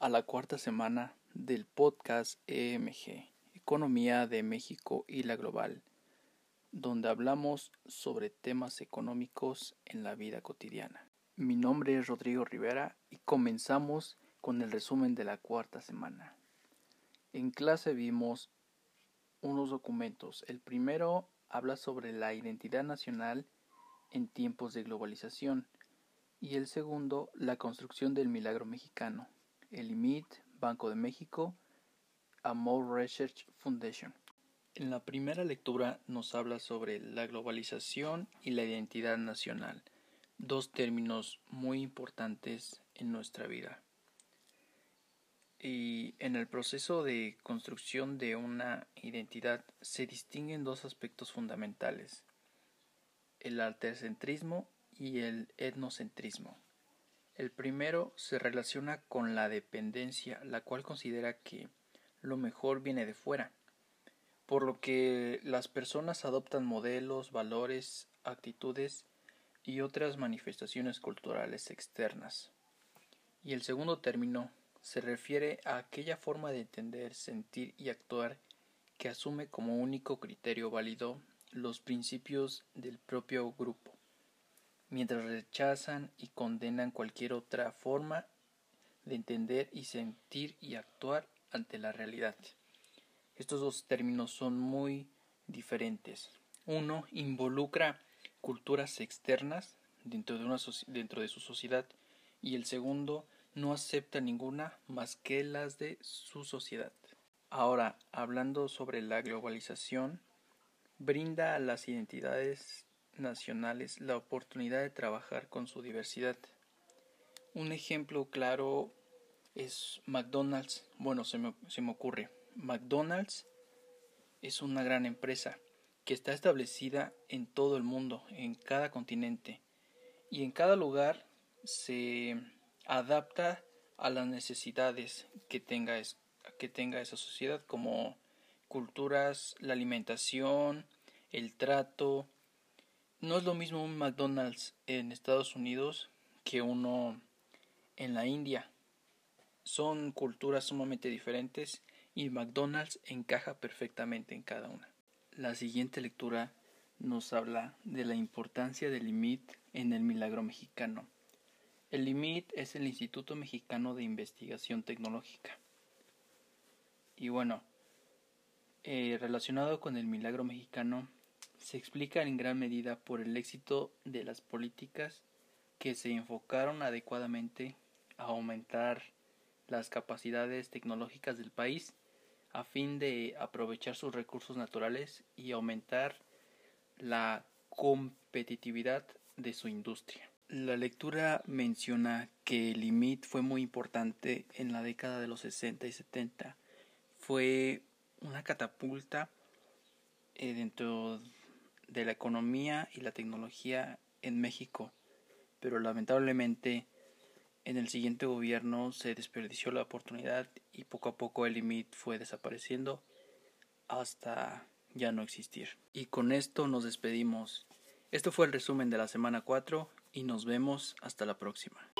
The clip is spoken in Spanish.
a la cuarta semana del podcast EMG, Economía de México y la Global, donde hablamos sobre temas económicos en la vida cotidiana. Mi nombre es Rodrigo Rivera y comenzamos con el resumen de la cuarta semana. En clase vimos unos documentos. El primero habla sobre la identidad nacional en tiempos de globalización y el segundo la construcción del milagro mexicano, el IMIT, Banco de México, Amor Research Foundation. En la primera lectura nos habla sobre la globalización y la identidad nacional, dos términos muy importantes en nuestra vida. Y en el proceso de construcción de una identidad se distinguen dos aspectos fundamentales, el altercentrismo y el etnocentrismo. El primero se relaciona con la dependencia, la cual considera que lo mejor viene de fuera, por lo que las personas adoptan modelos, valores, actitudes y otras manifestaciones culturales externas. Y el segundo término se refiere a aquella forma de entender, sentir y actuar que asume como único criterio válido los principios del propio grupo mientras rechazan y condenan cualquier otra forma de entender y sentir y actuar ante la realidad. Estos dos términos son muy diferentes. Uno involucra culturas externas dentro de, una dentro de su sociedad y el segundo no acepta ninguna más que las de su sociedad. Ahora, hablando sobre la globalización, brinda a las identidades nacionales la oportunidad de trabajar con su diversidad. Un ejemplo claro es McDonald's. Bueno, se me, se me ocurre. McDonald's es una gran empresa que está establecida en todo el mundo, en cada continente, y en cada lugar se adapta a las necesidades que tenga, que tenga esa sociedad, como culturas, la alimentación, el trato, no es lo mismo un McDonald's en Estados Unidos que uno en la India. Son culturas sumamente diferentes y McDonald's encaja perfectamente en cada una. La siguiente lectura nos habla de la importancia del LIMIT en el milagro mexicano. El LIMIT es el Instituto Mexicano de Investigación Tecnológica. Y bueno, eh, relacionado con el milagro mexicano, se explica en gran medida por el éxito de las políticas que se enfocaron adecuadamente a aumentar las capacidades tecnológicas del país a fin de aprovechar sus recursos naturales y aumentar la competitividad de su industria. La lectura menciona que el IMIT fue muy importante en la década de los 60 y 70. Fue una catapulta eh, dentro de la economía y la tecnología en México, pero lamentablemente en el siguiente gobierno se desperdició la oportunidad y poco a poco el IMIT fue desapareciendo hasta ya no existir. Y con esto nos despedimos. Esto fue el resumen de la semana 4 y nos vemos hasta la próxima.